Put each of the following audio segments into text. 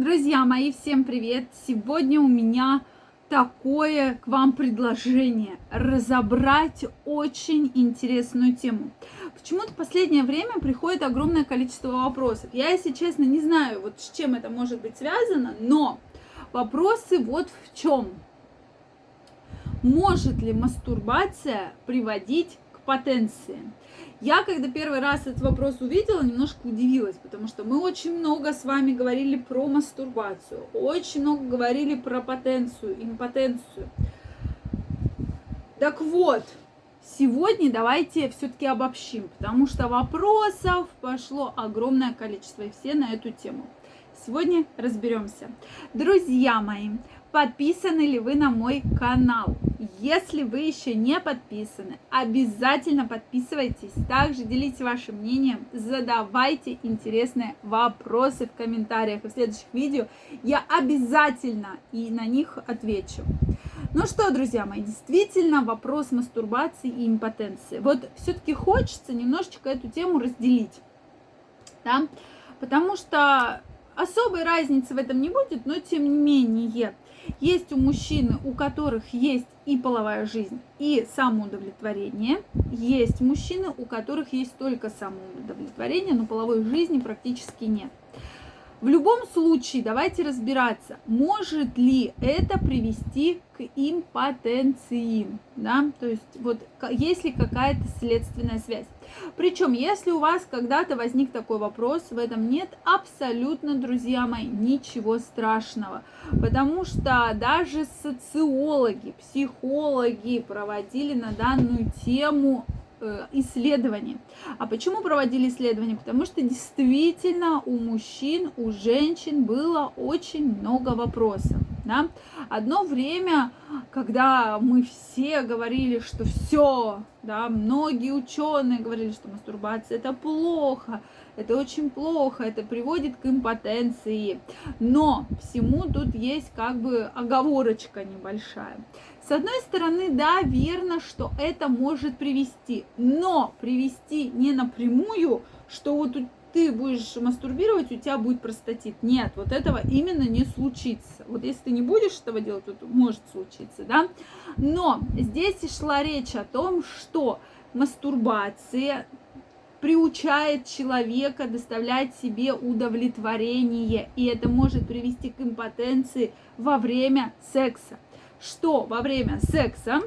Друзья мои, всем привет! Сегодня у меня такое к вам предложение разобрать очень интересную тему. Почему-то в последнее время приходит огромное количество вопросов. Я, если честно, не знаю, вот с чем это может быть связано, но вопросы вот в чем. Может ли мастурбация приводить потенции? Я, когда первый раз этот вопрос увидела, немножко удивилась, потому что мы очень много с вами говорили про мастурбацию, очень много говорили про потенцию, импотенцию. Так вот, сегодня давайте все-таки обобщим, потому что вопросов пошло огромное количество, и все на эту тему. Сегодня разберемся. Друзья мои, подписаны ли вы на мой канал? Если вы еще не подписаны, обязательно подписывайтесь. Также делитесь вашим мнением, задавайте интересные вопросы в комментариях. И в следующих видео я обязательно и на них отвечу. Ну что, друзья мои, действительно вопрос мастурбации и импотенции. Вот все-таки хочется немножечко эту тему разделить. Да? Потому что особой разницы в этом не будет, но тем не менее – есть у мужчины, у которых есть и половая жизнь, и самоудовлетворение. Есть мужчины, у которых есть только самоудовлетворение, но половой жизни практически нет. В любом случае, давайте разбираться, может ли это привести к импотенции, да, то есть вот есть ли какая-то следственная связь. Причем, если у вас когда-то возник такой вопрос, в этом нет абсолютно, друзья мои, ничего страшного, потому что даже социологи, психологи проводили на данную тему Э, исследования. А почему проводили исследования? Потому что действительно у мужчин, у женщин было очень много вопросов. Да? Одно время, когда мы все говорили, что все, да, многие ученые говорили, что мастурбация это плохо, это очень плохо, это приводит к импотенции. Но всему тут есть как бы оговорочка небольшая. С одной стороны, да, верно, что это может привести, но привести не напрямую, что вот ты будешь мастурбировать, у тебя будет простатит. Нет, вот этого именно не случится. Вот если ты не будешь этого делать, то может случиться, да. Но здесь шла речь о том, что мастурбация приучает человека доставлять себе удовлетворение, и это может привести к импотенции во время секса что во время секса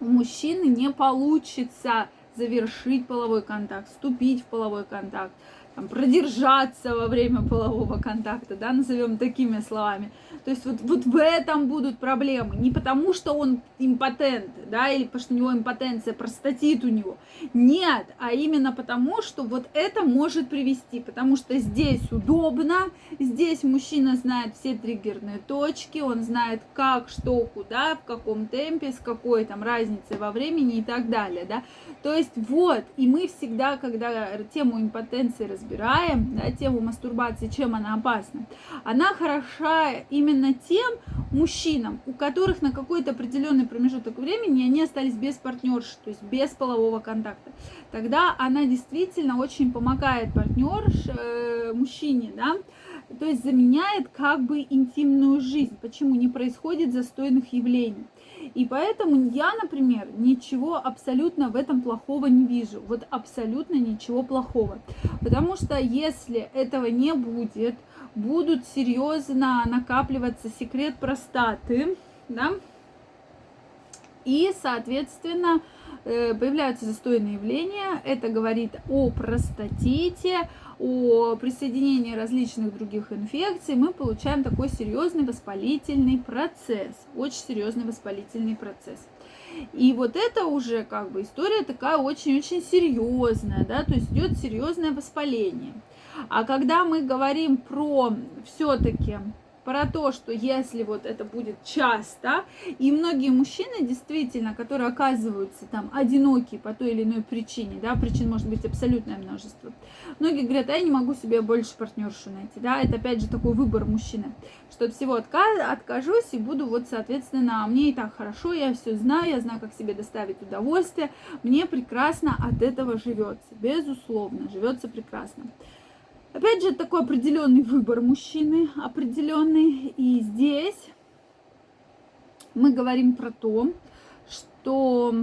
у мужчины не получится завершить половой контакт, вступить в половой контакт, там, продержаться во время полового контакта, да, назовем такими словами. То есть вот, вот в этом будут проблемы. Не потому, что он импотент, да, или потому что у него импотенция, простатит у него. Нет, а именно потому, что вот это может привести. Потому что здесь удобно, здесь мужчина знает все триггерные точки, он знает как, что, куда, в каком темпе, с какой там разницей во времени и так далее, да. То есть вот, и мы всегда, когда тему импотенции разбираем, да, тему мастурбации, чем она опасна, она хороша именно тем мужчинам, у которых на какой-то определенный промежуток времени они остались без партнерши, то есть без полового контакта. Тогда она действительно очень помогает партнерш, э, мужчине, да, то есть заменяет как бы интимную жизнь. Почему не происходит застойных явлений? И поэтому я, например, ничего абсолютно в этом плохого не вижу. Вот абсолютно ничего плохого. Потому что если этого не будет, будут серьезно накапливаться секрет простаты, да, и, соответственно, появляются застойные явления. Это говорит о простатите, о присоединении различных других инфекций. Мы получаем такой серьезный воспалительный процесс. Очень серьезный воспалительный процесс. И вот это уже как бы история такая очень-очень серьезная, да, то есть идет серьезное воспаление. А когда мы говорим про все-таки про то, что если вот это будет часто, и многие мужчины действительно, которые оказываются там одинокие по той или иной причине, да, причин может быть абсолютное множество, многие говорят, а я не могу себе больше партнершу найти, да, это опять же такой выбор мужчины, что от всего отка- откажусь и буду вот, соответственно, мне и так хорошо, я все знаю, я знаю, как себе доставить удовольствие, мне прекрасно от этого живется, безусловно, живется прекрасно. Опять же, такой определенный выбор мужчины, определенный. И здесь мы говорим про то, что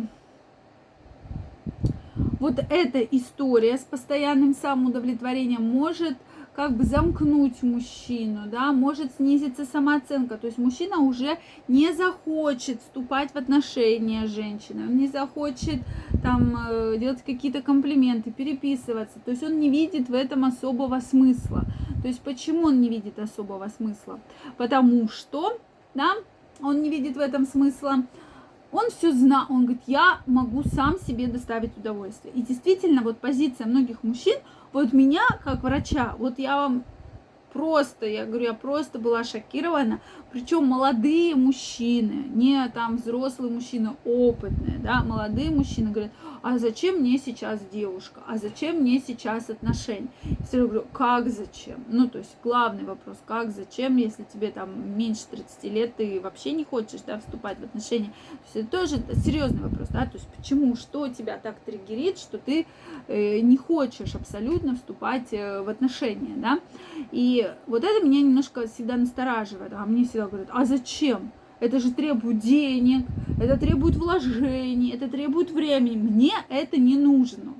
вот эта история с постоянным самоудовлетворением может как бы замкнуть мужчину, да, может снизиться самооценка. То есть мужчина уже не захочет вступать в отношения с женщиной, он не захочет там э, делать какие-то комплименты, переписываться. То есть он не видит в этом особого смысла. То есть почему он не видит особого смысла? Потому что, да, он не видит в этом смысла. Он все знал, он говорит, я могу сам себе доставить удовольствие. И действительно, вот позиция многих мужчин – вот меня, как врача, вот я вам просто, я говорю, я просто была шокирована. Причем молодые мужчины, не там взрослые мужчины, опытные, да, молодые мужчины говорят, а зачем мне сейчас девушка, а зачем мне сейчас отношения? Я говорю, как зачем? Ну, то есть главный вопрос, как зачем, если тебе там меньше 30 лет, ты вообще не хочешь, да, вступать в отношения. То есть это тоже серьезный вопрос, да, то есть почему, что тебя так триггерит, что ты э, не хочешь абсолютно вступать э, в отношения, да, вот это меня немножко всегда настораживает. А мне всегда говорят, а зачем? Это же требует денег, это требует вложений, это требует времени. Мне это не нужно.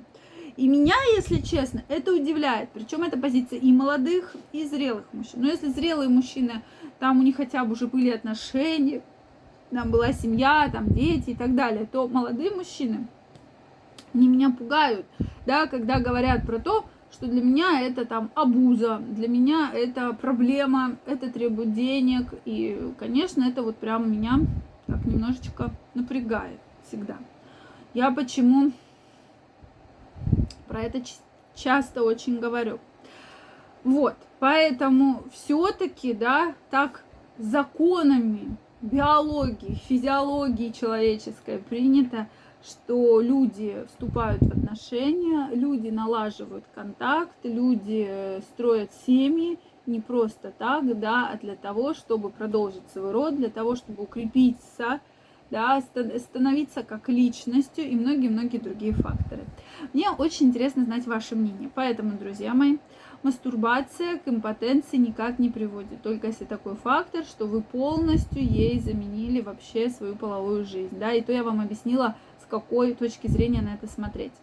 И меня, если честно, это удивляет. Причем это позиция и молодых, и зрелых мужчин. Но если зрелые мужчины, там у них хотя бы уже были отношения, там была семья, там дети и так далее, то молодые мужчины, они меня пугают, да, когда говорят про то, что для меня это там абуза, для меня это проблема, это требует денег, и, конечно, это вот прям меня так немножечко напрягает всегда. Я почему про это часто очень говорю. Вот, поэтому все-таки, да, так законами биологии, физиологии человеческой принято что люди вступают в отношения, люди налаживают контакт, люди строят семьи не просто так, да, а для того, чтобы продолжить свой род, для того, чтобы укрепиться, да, становиться как личностью и многие-многие другие факторы. Мне очень интересно знать ваше мнение. Поэтому, друзья мои, мастурбация к импотенции никак не приводит. Только если такой фактор, что вы полностью ей заменили вообще свою половую жизнь. Да, и то я вам объяснила какой точки зрения на это смотреть.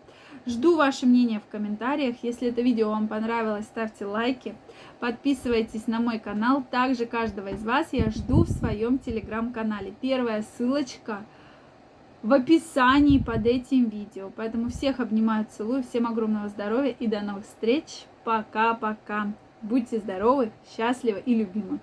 Жду ваше мнение в комментариях. Если это видео вам понравилось, ставьте лайки, подписывайтесь на мой канал. Также каждого из вас я жду в своем телеграм-канале. Первая ссылочка в описании под этим видео. Поэтому всех обнимаю, целую, всем огромного здоровья и до новых встреч. Пока-пока. Будьте здоровы, счастливы и любимы.